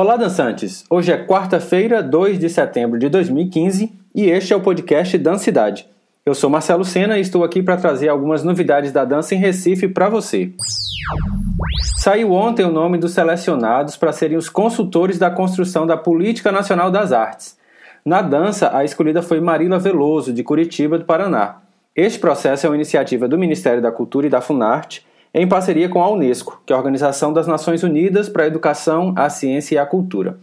Olá, dançantes! Hoje é quarta-feira, 2 de setembro de 2015 e este é o podcast Dancidade. Eu sou Marcelo Sena e estou aqui para trazer algumas novidades da dança em Recife para você. Saiu ontem o nome dos selecionados para serem os consultores da construção da Política Nacional das Artes. Na dança, a escolhida foi Marila Veloso, de Curitiba, do Paraná. Este processo é uma iniciativa do Ministério da Cultura e da Funarte em parceria com a Unesco, que é a Organização das Nações Unidas para a Educação, a Ciência e a Cultura.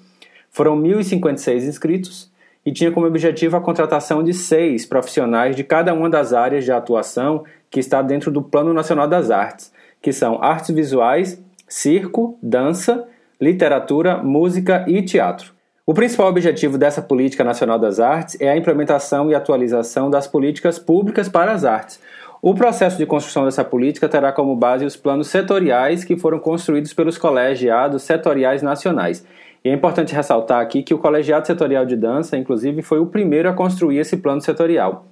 Foram 1.056 inscritos e tinha como objetivo a contratação de seis profissionais de cada uma das áreas de atuação que está dentro do Plano Nacional das Artes, que são artes visuais, circo, dança, literatura, música e teatro. O principal objetivo dessa Política Nacional das Artes é a implementação e atualização das políticas públicas para as artes, o processo de construção dessa política terá como base os planos setoriais que foram construídos pelos colegiados setoriais nacionais. E é importante ressaltar aqui que o Colegiado Setorial de Dança, inclusive, foi o primeiro a construir esse plano setorial.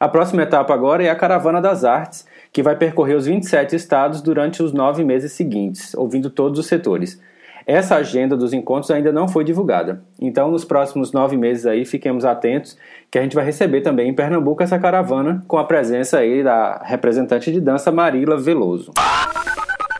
A próxima etapa agora é a Caravana das Artes, que vai percorrer os 27 estados durante os nove meses seguintes, ouvindo todos os setores. Essa agenda dos encontros ainda não foi divulgada. Então, nos próximos nove meses aí, fiquemos atentos que a gente vai receber também em Pernambuco essa caravana com a presença aí da representante de dança Marila Veloso.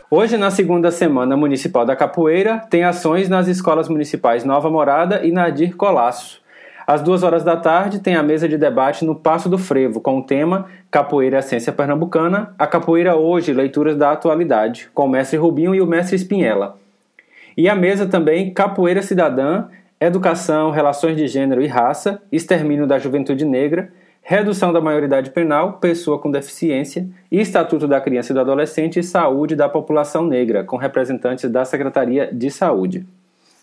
Hoje, na segunda semana municipal da capoeira, tem ações nas escolas municipais Nova Morada e Nadir Colasso. Às duas horas da tarde, tem a mesa de debate no Passo do Frevo, com o tema Capoeira Essência Pernambucana, a Capoeira Hoje, Leituras da Atualidade, com o mestre Rubinho e o mestre Espinhela. E a mesa também Capoeira Cidadã, Educação, Relações de Gênero e Raça, Extermínio da Juventude Negra, Redução da Maioridade Penal, Pessoa com Deficiência e Estatuto da Criança e do Adolescente e Saúde da População Negra, com representantes da Secretaria de Saúde.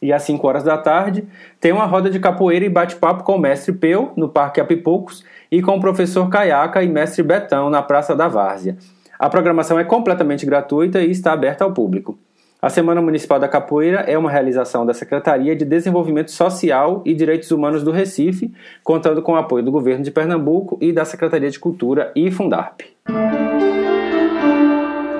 E às 5 horas da tarde, tem uma roda de capoeira e bate-papo com o mestre Peu, no Parque Apipoucos, e com o professor Caiaca e mestre Betão, na Praça da Várzea. A programação é completamente gratuita e está aberta ao público. A Semana Municipal da Capoeira é uma realização da Secretaria de Desenvolvimento Social e Direitos Humanos do Recife, contando com o apoio do Governo de Pernambuco e da Secretaria de Cultura e Fundarp.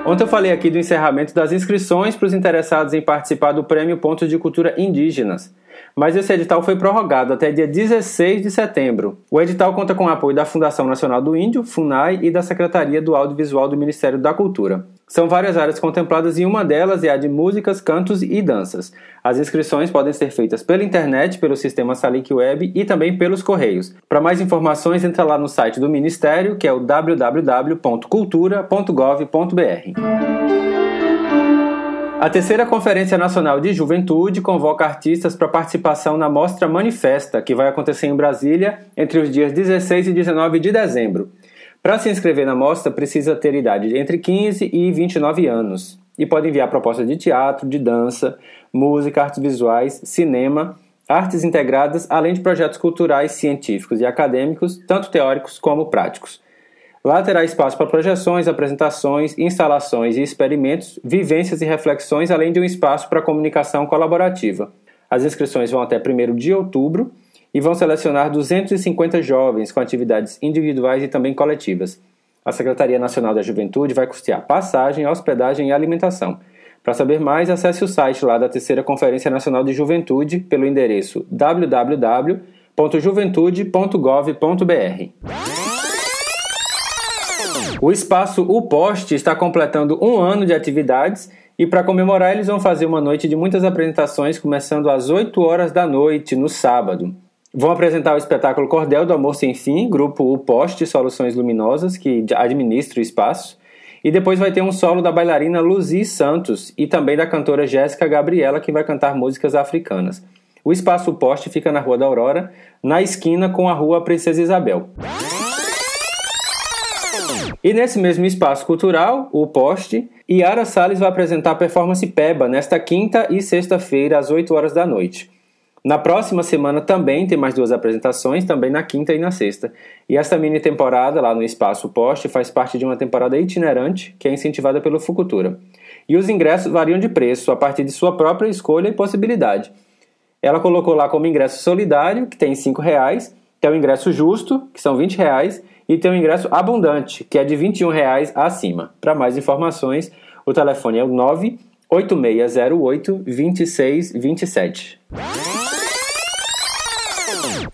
Ontem eu falei aqui do encerramento das inscrições para os interessados em participar do Prêmio Pontos de Cultura Indígenas mas esse edital foi prorrogado até dia 16 de setembro. O edital conta com o apoio da Fundação Nacional do Índio, FUNAI, e da Secretaria do Audiovisual do Ministério da Cultura. São várias áreas contempladas e uma delas é a de músicas, cantos e danças. As inscrições podem ser feitas pela internet, pelo sistema Salic Web e também pelos correios. Para mais informações, entra lá no site do Ministério, que é o www.cultura.gov.br. A terceira Conferência Nacional de Juventude convoca artistas para participação na Mostra Manifesta, que vai acontecer em Brasília entre os dias 16 e 19 de dezembro. Para se inscrever na mostra, precisa ter idade entre 15 e 29 anos e pode enviar propostas de teatro, de dança, música, artes visuais, cinema, artes integradas, além de projetos culturais, científicos e acadêmicos, tanto teóricos como práticos. Lá terá espaço para projeções, apresentações, instalações e experimentos, vivências e reflexões, além de um espaço para comunicação colaborativa. As inscrições vão até 1 de outubro e vão selecionar 250 jovens com atividades individuais e também coletivas. A Secretaria Nacional da Juventude vai custear passagem, hospedagem e alimentação. Para saber mais, acesse o site lá da Terceira Conferência Nacional de Juventude pelo endereço www.juventude.gov.br. O espaço O Poste está completando um ano de atividades e para comemorar eles vão fazer uma noite de muitas apresentações começando às 8 horas da noite no sábado. Vão apresentar o espetáculo Cordel do Amor Sem Fim, grupo O Poste Soluções Luminosas, que administra o espaço. E depois vai ter um solo da bailarina Luzi Santos e também da cantora Jéssica Gabriela, que vai cantar músicas africanas. O espaço Poste fica na Rua da Aurora, na esquina com a Rua Princesa Isabel. E nesse mesmo espaço cultural, o Poste, Yara Salles vai apresentar a performance Peba nesta quinta e sexta-feira, às 8 horas da noite. Na próxima semana também tem mais duas apresentações, também na quinta e na sexta. E essa mini temporada lá no Espaço Poste faz parte de uma temporada itinerante que é incentivada pelo Fucultura. E os ingressos variam de preço a partir de sua própria escolha e possibilidade. Ela colocou lá como ingresso solidário, que tem R$ reais, tem o ingresso justo, que são R$ reais, e tem o ingresso abundante, que é de 21 reais acima. Para mais informações, o telefone é o 8608 2627.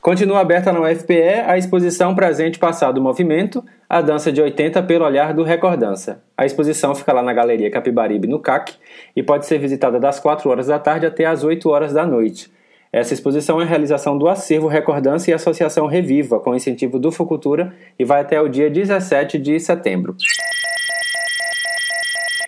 Continua aberta na UFPE a exposição Presente Passado Movimento, a dança de 80 pelo olhar do Recordança. A exposição fica lá na Galeria Capibaribe, no CAC, e pode ser visitada das 4 horas da tarde até as 8 horas da noite. Essa exposição é a realização do Acervo Recordança e Associação Reviva, com incentivo do Fucultura, e vai até o dia 17 de setembro.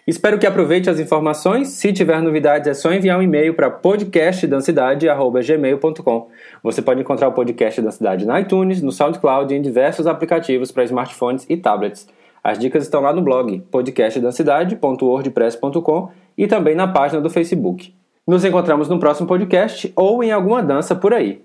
Espero que aproveite as informações. Se tiver novidades, é só enviar um e-mail para podcastdancidade.gmail.com. Você pode encontrar o podcast da cidade na iTunes, no SoundCloud e em diversos aplicativos para smartphones e tablets. As dicas estão lá no blog podcastdancidade.wordpress.com e também na página do Facebook. Nos encontramos no próximo podcast ou em alguma dança por aí.